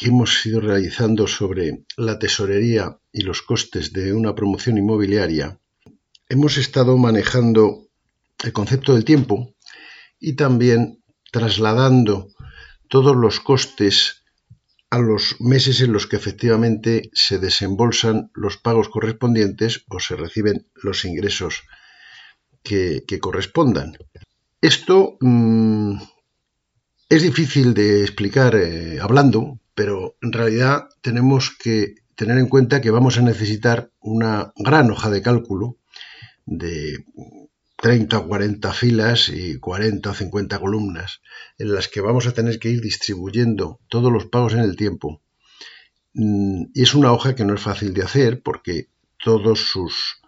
que hemos ido realizando sobre la tesorería y los costes de una promoción inmobiliaria, hemos estado manejando el concepto del tiempo y también trasladando todos los costes a los meses en los que efectivamente se desembolsan los pagos correspondientes o se reciben los ingresos que, correspondan. Esto mm, es difícil de explicar eh, hablando, pero en realidad tenemos que tener en cuenta que vamos a necesitar una gran hoja de cálculo de 30 o 40 filas y 40 o 50 columnas en las que vamos a tener que ir distribuyendo todos los pagos en el tiempo. Mm, y es una hoja que no es fácil de hacer porque todos sus...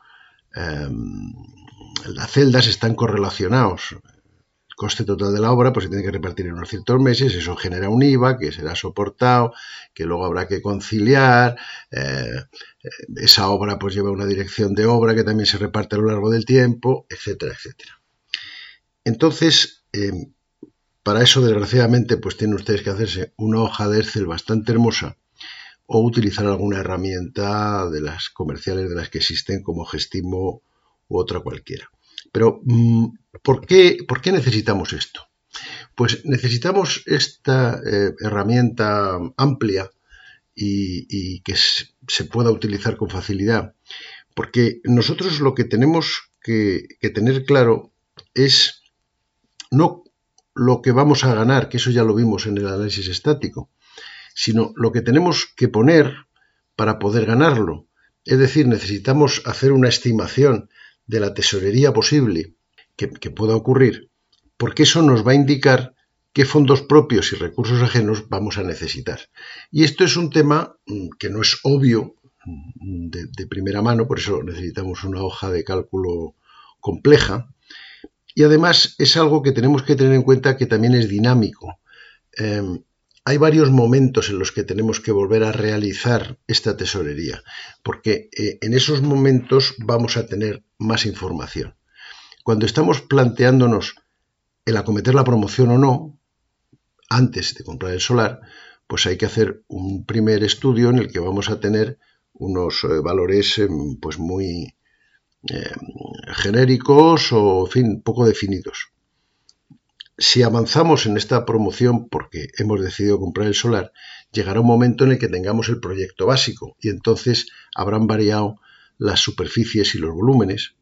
Em, las celdas están correlacionados coste total de la obra pues se tiene que repartir en unos ciertos meses, eso genera un IVA que será soportado, que luego habrá que conciliar, eh, eh, esa obra pues lleva una dirección de obra que también se reparte a lo largo del tiempo, etcétera, etcétera. Entonces, em, para eso desgraciadamente pues tienen ustedes que hacerse una hoja de Excel bastante hermosa o utilizar alguna herramienta de las comerciales de las que existen como Gestimo u otra cualquiera. Pero, mm, ¿por qué, ¿por qué necesitamos esto? Pues necesitamos esta eh, herramienta amplia y, que se pueda utilizar con facilidad, porque nosotros lo que tenemos que tener claro es no lo que vamos a ganar, que eso ya lo vimos en el análisis estático, sino lo que tenemos que poner para poder ganarlo. Es decir, necesitamos hacer una estimación de la tesorería posible que, pueda ocurrir, porque eso nos va a indicar qué fondos propios y recursos ajenos vamos a necesitar. Y esto es un tema mm, que no es obvio mm, de, primera mano, por eso necesitamos una hoja de cálculo compleja. Y además es algo que tenemos que tener en cuenta que también es dinámico. Em, hay varios momentos en los que tenemos que volver a realizar esta tesorería, porque eh, en esos momentos vamos a tener más información. Cuando estamos planteándonos el acometer la promoción o no, antes de comprar el solar, pues hay que hacer un primer estudio en el que vamos a tener unos eh, valores em, pues muy em, genéricos o, en fin, poco definidos si avanzamos en esta promoción porque hemos decidido comprar el solar, llegará un momento en el que tengamos el proyecto básico y entonces habrán variado las superficies y los volúmenes.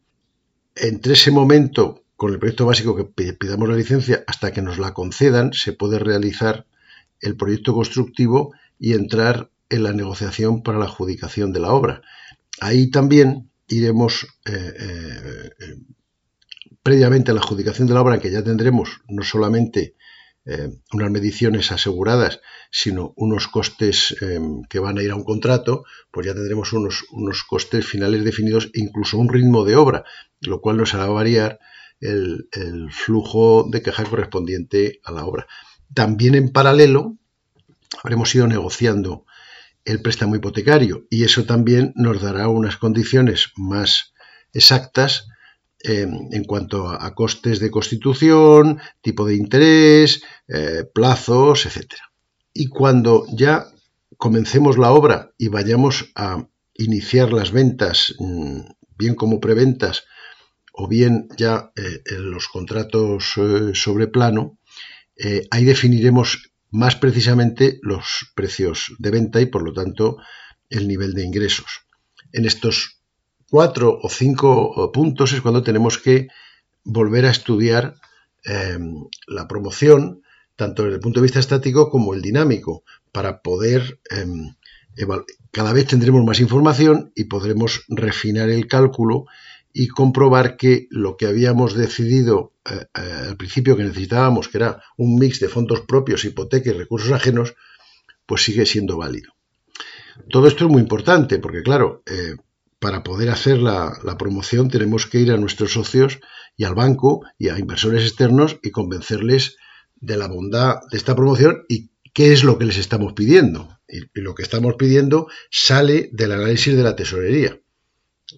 Entre ese momento, con el proyecto básico que pidamos la licencia hasta que nos la concedan, se puede realizar el proyecto constructivo y entrar en la negociación para la adjudicación de la obra. Ahí también iremos eh, eh, previamente a la adjudicación de la obra, que ya tendremos no solamente eh, unas mediciones aseguradas, sino unos costes em, que van a ir a un contrato, pues ya tendremos unos, unos costes finales definidos e incluso un ritmo de obra, lo cual nos hará variar el, el flujo de caja correspondiente a la obra. También en paralelo habremos ido negociando el préstamo hipotecario y eso también nos dará unas condiciones más exactas en cuanto a, costes de constitución, tipo de interés, eh, plazos, etc. Y cuando ya comencemos la obra y vayamos a iniciar las ventas, mm, bien como preventas o bien ya eh, en los contratos eh, sobre plano, ahí definiremos más precisamente los precios de venta y por lo tanto el nivel de ingresos. En estos cuatro o cinco puntos es cuando tenemos que volver a estudiar em, la promoción, tanto desde el punto de vista estático como el dinámico, para poder em, cada vez tendremos más información y podremos refinar el cálculo y comprobar que lo que habíamos decidido eh, eh, al principio que necesitábamos, que era un mix de fondos propios, hipoteca y recursos ajenos, pues sigue siendo válido. Todo esto es muy importante porque, claro, eh, para poder hacer la, promoción tenemos que ir a nuestros socios y al banco y a inversores externos y convencerles de la bondad de esta promoción y qué es lo que les estamos pidiendo. Y, lo que estamos pidiendo sale del análisis de la tesorería.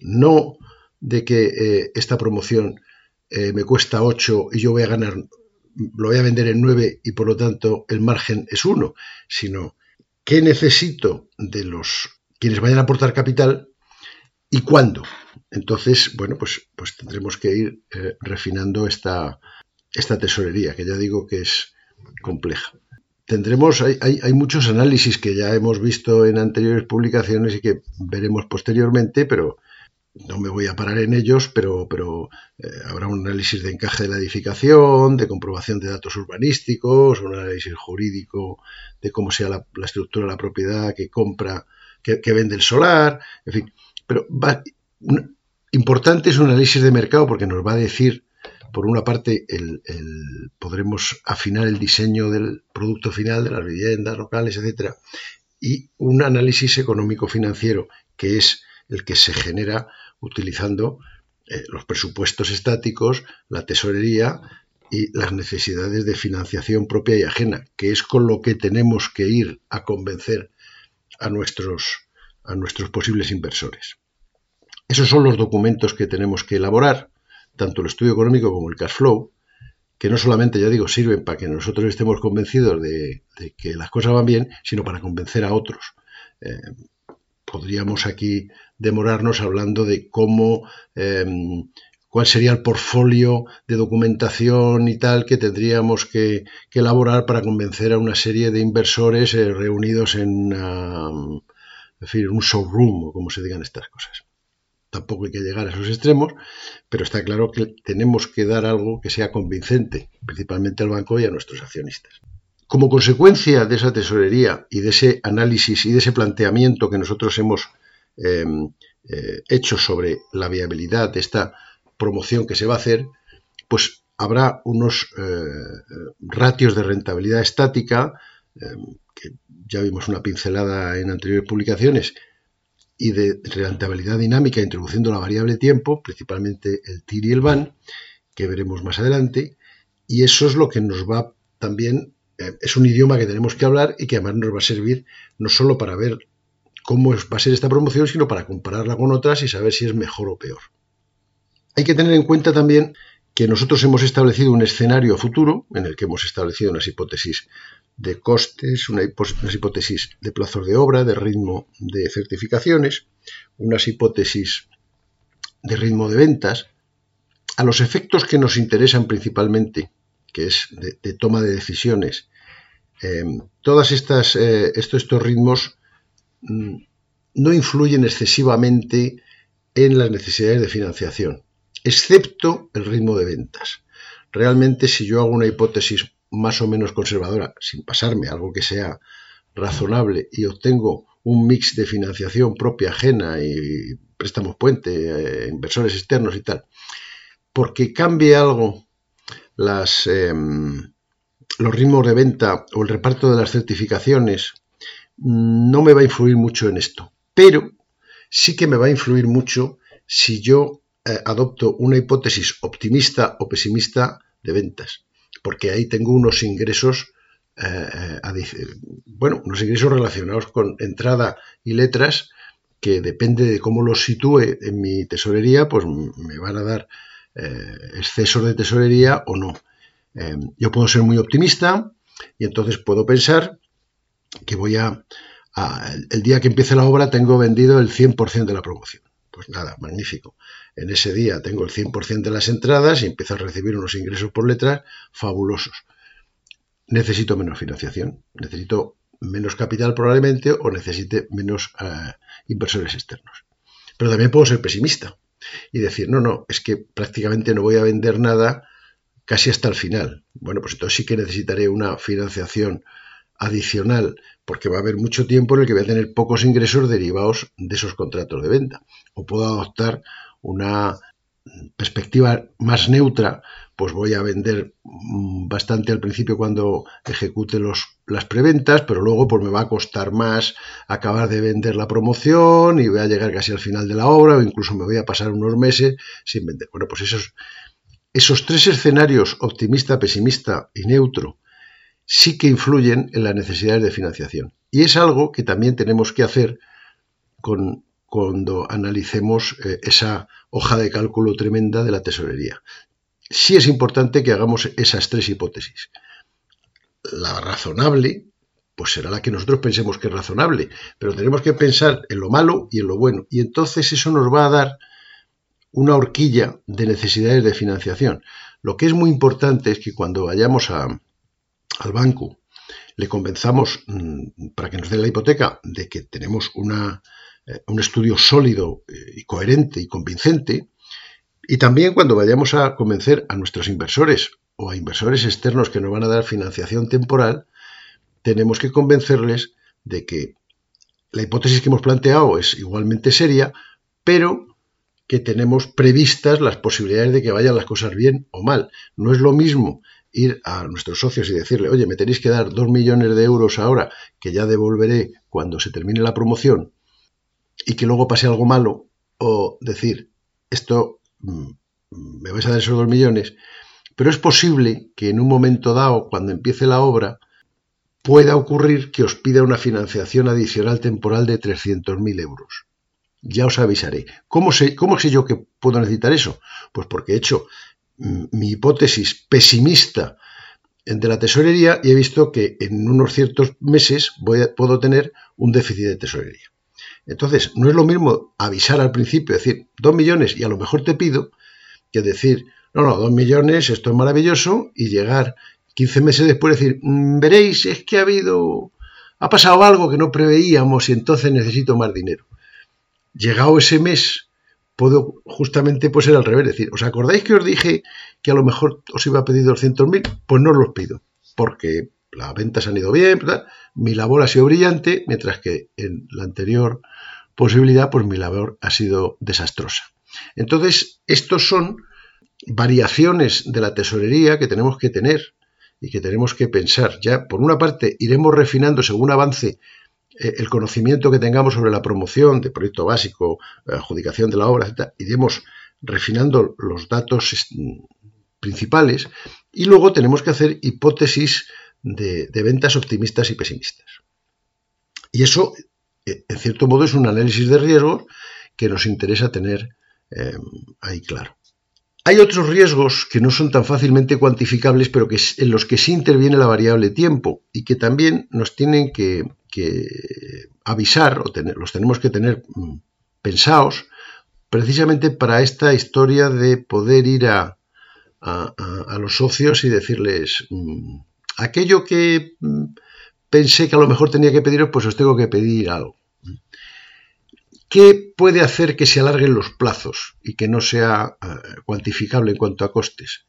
No de que eh, esta promoción eh, me cuesta 8 y yo voy a ganar, lo voy a vender en 9 y por lo tanto el margen es 1, sino qué necesito de los quienes vayan a aportar capital y cuándo. Entonces, bueno, pues, pues tendremos que ir eh, refinando esta, esta tesorería, que ya digo que es compleja. Tendremos, hay, hay, muchos análisis que ya hemos visto en anteriores publicaciones y que veremos posteriormente, pero no me voy a parar en ellos, pero, pero eh, habrá un análisis de encaje de la edificación, de comprobación de datos urbanísticos, un análisis jurídico de cómo sea la, estructura de la propiedad que compra, que, vende el solar, en fin. Pero importante es un análisis de mercado porque nos va a decir, por una parte, el, podremos afinar el diseño del producto final de las viviendas locales, etcétera, y un análisis económico financiero que es el que se genera utilizando eh, los presupuestos estáticos, la tesorería y las necesidades de financiación propia y ajena, que es con lo que tenemos que ir a convencer a nuestros, a nuestros posibles inversores. Esos son los documentos que tenemos que elaborar, tanto el estudio económico como el cash flow, que no solamente, ya digo, sirven para que nosotros estemos convencidos de, que las cosas van bien, sino para convencer a otros. Eh, podríamos aquí demorarnos hablando de cómo, em, cuál sería el portfolio de documentación y tal que tendríamos que, elaborar para convencer a una serie de inversores eh, reunidos en, un showroom o como se digan estas cosas. Tampoco hay que llegar a esos extremos, pero está claro que tenemos que dar algo que sea convincente, principalmente al banco y a nuestros accionistas. Como consecuencia de esa tesorería y de ese análisis y de ese planteamiento que nosotros hemos em, eh, hecho sobre la viabilidad de esta promoción que se va a hacer, pues habrá unos eh, ratios de rentabilidad estática, em, que ya vimos una pincelada en anteriores publicaciones, y de rentabilidad dinámica introduciendo la variable tiempo, principalmente el TIR y el VAN, que veremos más adelante, y eso es lo que nos va también eh, es un idioma que tenemos que hablar y que además nos va a servir no solo para ver cómo va a ser esta promoción, sino para compararla con otras y saber si es mejor o peor. Hay que tener en cuenta también que nosotros hemos establecido un escenario futuro en el que hemos establecido unas hipótesis de costes, unas hipótesis de plazos de obra, de ritmo de certificaciones, unas hipótesis de ritmo de ventas, a los efectos que nos interesan principalmente que es de, toma de decisiones. Eh, todas estas eh, estos, ritmos mm, no influyen excesivamente en las necesidades de financiación, excepto el ritmo de ventas. Realmente, si yo hago una hipótesis más o menos conservadora, sin pasarme algo que sea razonable y obtengo un mix de financiación propia, ajena y préstamos puente, eh, inversores externos y tal, porque cambie algo las, em, los ritmos de venta o el reparto de las certificaciones no me va a influir mucho en esto, pero sí que me va a influir mucho si yo eh, adopto una hipótesis optimista o pesimista de ventas, porque ahí tengo unos ingresos, eh, bueno, unos ingresos relacionados con entrada y letras que depende de cómo los sitúe en mi tesorería, pues me van a dar eh, exceso de tesorería o no. Eh, yo puedo ser muy optimista y entonces puedo pensar que voy a, el día que empiece la obra tengo vendido el 100% de la promoción. Pues nada, magnífico. En ese día tengo el 100% de las entradas y empiezo a recibir unos ingresos por letras fabulosos. Necesito menos financiación, necesito menos capital probablemente o necesite menos eh, inversores externos. Pero también puedo ser pesimista y decir, no, no, es que prácticamente no voy a vender nada casi hasta el final. Bueno, pues entonces sí que necesitaré una financiación adicional porque va a haber mucho tiempo en el que voy a tener pocos ingresos derivados de esos contratos de venta. O puedo adoptar una perspectiva más neutra pues voy a vender mm, bastante al principio cuando ejecute las preventas, pero luego pues me va a costar más acabar de vender la promoción y voy a llegar casi al final de la obra o incluso me voy a pasar unos meses sin vender. Bueno, pues esos, esos tres escenarios, optimista, pesimista y neutro, sí que influyen en las necesidades de financiación. Y es algo que también tenemos que hacer con, cuando analicemos eh, esa hoja de cálculo tremenda de la tesorería. Sí es importante que hagamos esas tres hipótesis. La razonable, pues será la que nosotros pensemos que es razonable, pero tenemos que pensar en lo malo y en lo bueno. Y entonces eso nos va a dar una horquilla de necesidades de financiación. Lo que es muy importante es que cuando vayamos al banco le convenzamos mm, para que nos dé la hipoteca de que tenemos una, un estudio sólido eh, y coherente y convincente, y también cuando vayamos a convencer a nuestros inversores o a inversores externos que nos van a dar financiación temporal, tenemos que convencerles de que la hipótesis que hemos planteado es igualmente seria, pero que tenemos previstas las posibilidades de que vayan las cosas bien o mal. No es lo mismo ir a nuestros socios y decirle, oye, me tenéis que dar dos millones de euros ahora, que ya devolveré cuando se termine la promoción, y que luego pase algo malo, o decir, esto mm, me vais a dar esos dos millones, pero es posible que en un momento dado, cuando empiece la obra, pueda ocurrir que os pida una financiación adicional temporal de 300.000 euros. Ya os avisaré. ¿Cómo sé, ¿Cómo sé yo que puedo necesitar eso? Pues porque he hecho mi hipótesis pesimista de la tesorería y he visto que en unos ciertos meses voy puedo tener un déficit de tesorería. Entonces, no es lo mismo avisar al principio, decir, dos millones y a lo mejor te pido, que decir, no, no, dos millones, esto es maravilloso, y llegar 15 meses después decir, mm, veréis, es que ha habido, ha pasado algo que no preveíamos y entonces necesito más dinero. Llegado ese mes, puedo justamente pues ser al revés, decir, ¿os acordáis que os dije que a lo mejor os iba a pedir 200.000? Pues no os los pido, porque las ventas han ido bien, mi labor ha sido brillante, mientras que en la anterior posibilidad, pues mi labor ha sido desastrosa. Entonces, estos son variaciones de la tesorería que tenemos que tener y que tenemos que pensar. Ya, por una parte, iremos refinando según avance eh, el conocimiento que tengamos sobre la promoción de proyecto básico, adjudicación de la obra, etc., iremos refinando los datos principales y luego tenemos que hacer hipótesis de, ventas optimistas y pesimistas. Y eso, eh, en cierto modo, es un análisis de riesgo que nos interesa tener eh, ahí claro. Hay otros riesgos que no son tan fácilmente cuantificables, pero que, en los que sí interviene la variable tiempo y que también nos tienen que, avisar o los tenemos que tener mm, pensados precisamente para esta historia de poder ir a, los socios y decirles mm, aquello que mm, pensé que a lo mejor tenía que pediros, pues os tengo que pedir algo. ¿Qué puede hacer que se alarguen los plazos y que no sea eh, cuantificable en cuanto a costes?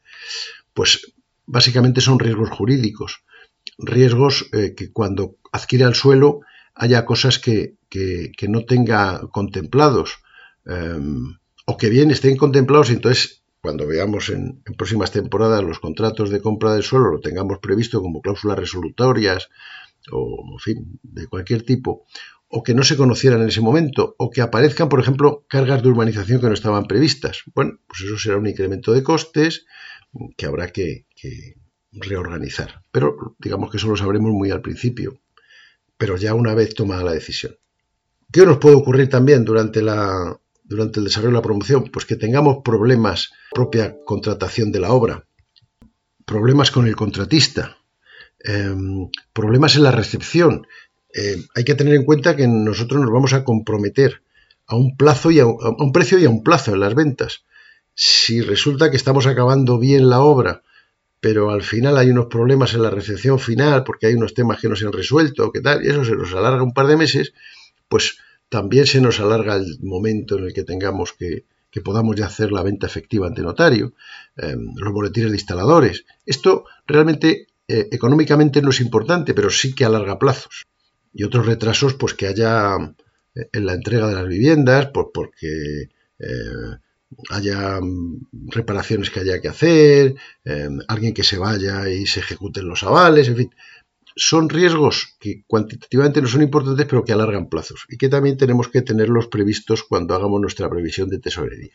Pues básicamente son riesgos jurídicos, riesgos eh, que cuando adquiere el suelo haya cosas que, no tenga contemplados em, o que bien estén contemplados y entonces cuando veamos en, próximas temporadas los contratos de compra del suelo lo tengamos previsto como cláusulas resolutorias o en fin, de cualquier tipo o que no se conocieran en ese momento, o que aparezcan, por ejemplo, cargas de urbanización que no estaban previstas. Bueno, pues eso será un incremento de costes que habrá que, reorganizar. Pero digamos que eso lo sabremos muy al principio, pero ya una vez tomada la decisión. ¿Qué nos puede ocurrir también durante, la, durante el desarrollo de la promoción? Pues que tengamos problemas propia contratación de la obra, problemas con el contratista, em, problemas en la recepción, eh, hay que tener en cuenta que nosotros nos vamos a comprometer a un plazo y a un, precio y a un plazo en las ventas. Si resulta que estamos acabando bien la obra, pero al final hay unos problemas en la recepción final porque hay unos temas que no se han resuelto, que tal, y eso se nos alarga un par de meses, pues también se nos alarga el momento en el que tengamos que, podamos ya hacer la venta efectiva ante notario, em, los boletines de instaladores. Esto realmente eh, económicamente no es importante, pero sí que alarga plazos y otros retrasos pues que haya eh, en la entrega de las viviendas, pues porque eh, haya mm, reparaciones que haya que hacer, em, alguien que se vaya y se ejecuten los avales, en fin. Son riesgos que cuantitativamente no son importantes, pero que alargan plazos y que también tenemos que tenerlos previstos cuando hagamos nuestra previsión de tesorería.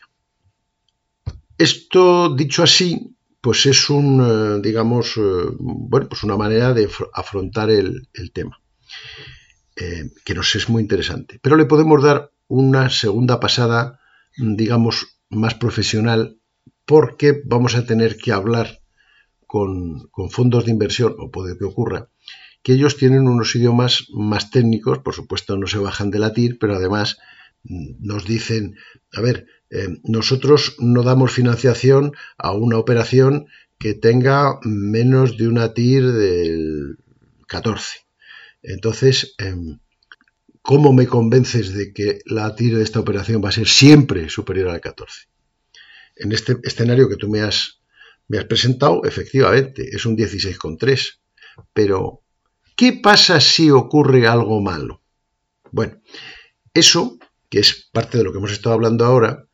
Esto, dicho así, pues es un, eh, digamos, eh, bueno, pues una manera de afrontar el, tema, eh, que nos es muy interesante. Pero le podemos dar una segunda pasada, digamos, más profesional, porque vamos a tener que hablar con, fondos de inversión, o puede que ocurra, que ellos tienen unos idiomas más técnicos, por supuesto no se bajan de la TIR, pero además mm, nos dicen, a ver, eh, nosotros no damos financiación a una operación que tenga menos de una TIR del 14. Entonces, em, ¿cómo me convences de que la TIR de esta operación va a ser siempre superior al 14? En este escenario que tú me has presentado, efectivamente, es un 16,3. Pero, ¿qué pasa si ocurre algo malo? Bueno, eso, que es parte de lo que hemos estado hablando ahora,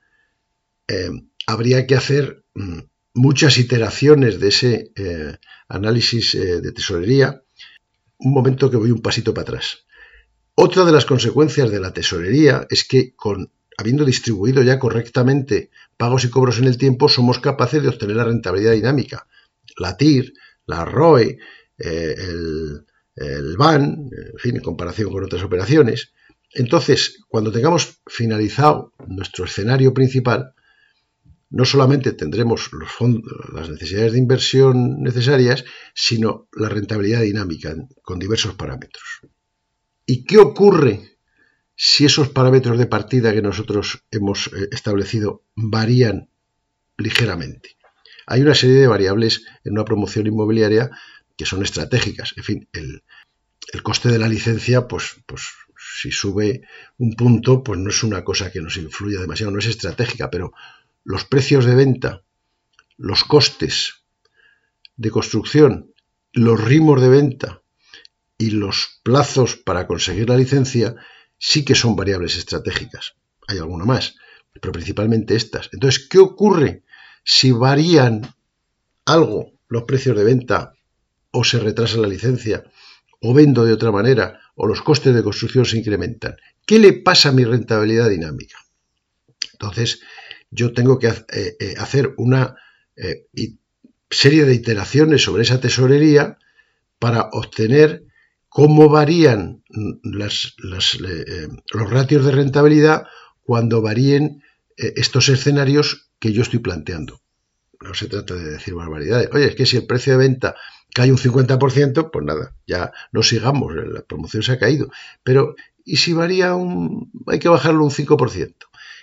eh, habría que hacer mm, muchas iteraciones de ese eh, análisis eh, de tesorería. Un momento que voy un pasito para atrás. Otra de las consecuencias de la tesorería es que con habiendo distribuido ya correctamente pagos y cobros en el tiempo, somos capaces de obtener la rentabilidad dinámica. La TIR, la ROE, el, BAN, en fin, en comparación con otras operaciones. Entonces, cuando tengamos finalizado nuestro escenario principal, no solamente tendremos las necesidades de inversión necesarias, sino la rentabilidad dinámica con diversos parámetros. ¿Y qué ocurre si esos parámetros de partida que nosotros hemos eh, establecido varían ligeramente? Hay una serie de variables en una promoción inmobiliaria que son estratégicas. En fin, el, coste de la licencia, pues, pues si sube un punto, pues no es una cosa que nos influya demasiado, no es estratégica, pero los precios de venta, los costes de construcción, los ritmos de venta y los plazos para conseguir la licencia sí que son variables estratégicas. Hay alguna más, pero principalmente estas. Entonces, ¿qué ocurre si varían algo los precios de venta o se retrasa la licencia o vendo de otra manera o los costes de construcción se incrementan? ¿Qué le pasa a mi rentabilidad dinámica? Entonces, yo tengo que eh, eh, hacer una eh, serie de iteraciones sobre esa tesorería para obtener cómo varían los ratios de rentabilidad cuando varíen estos escenarios que yo estoy planteando. No se trata de decir barbaridades. Oye, es que si el precio de venta cae un 50%, pues nada, ya no sigamos, la promoción se ha caído. Pero, ¿y si varía un... hay que bajarlo un 5%?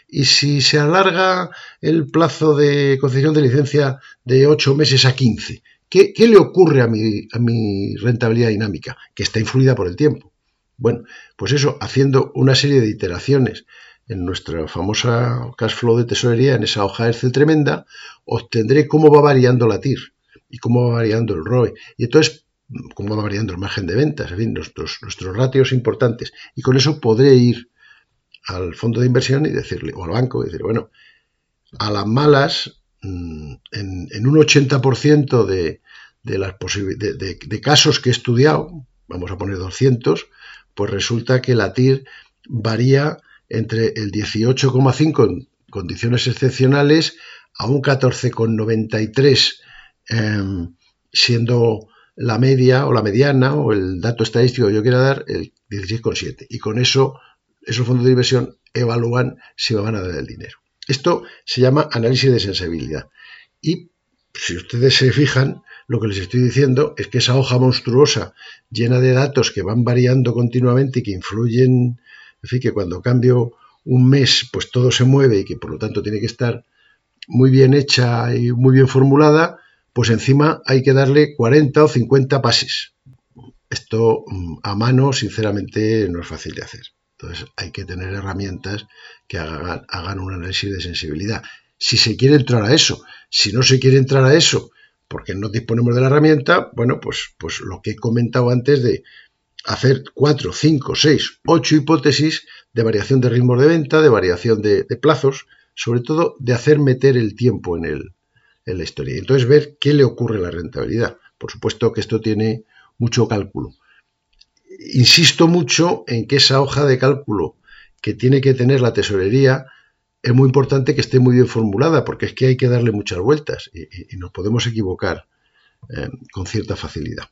Y si se alarga el plazo de concesión de licencia de 8 meses a 15, ¿qué, le ocurre a mi, a mi rentabilidad dinámica? Que está influida por el tiempo. Bueno, pues eso, haciendo una serie de iteraciones en nuestra famosa cash flow de tesorería, en esa hoja Excel tremenda, obtendré cómo va variando la TIR y cómo va variando el ROE. Y entonces, cómo va variando el margen de ventas, en fin, nuestros, nuestros ratios importantes. Y con eso podré ir al fondo de inversión y decirle, o al banco, y decir, bueno, a las malas, mm, en, un 80% de, de, las de, de, casos que he estudiado, vamos a poner 200, pues resulta que la TIR varía entre el 18,5 en condiciones excepcionales a un 14,93 em, siendo la media o la mediana o el dato estadístico que yo quiera dar el 16,7 y con eso esos fondos de inversión evalúan si me van a dar el dinero. Esto se llama análisis de sensibilidad. Y si ustedes se fijan, lo que les estoy diciendo es que esa hoja monstruosa, llena de datos que van variando continuamente y que influyen, en fin, que cuando cambio un mes, pues todo se mueve y que por lo tanto tiene que estar muy bien hecha y muy bien formulada, pues encima hay que darle 40 o 50 pases. Esto mm, a mano, sinceramente, no es fácil de hacer. Entonces hay que tener herramientas que hagan, un análisis de sensibilidad. Si se quiere entrar a eso, si no se quiere entrar a eso, porque no disponemos de la herramienta, bueno, pues, pues lo que he comentado antes de hacer cuatro, cinco, seis, ocho hipótesis de variación de ritmos de venta, de variación de, plazos, sobre todo de hacer meter el tiempo en, el, en la historia. Entonces ver qué le ocurre a la rentabilidad. Por supuesto que esto tiene mucho cálculo. Insisto mucho en que esa hoja de cálculo que tiene que tener la tesorería es muy importante que esté muy bien formulada porque es que hay que darle muchas vueltas y, nos podemos equivocar eh, con cierta facilidad.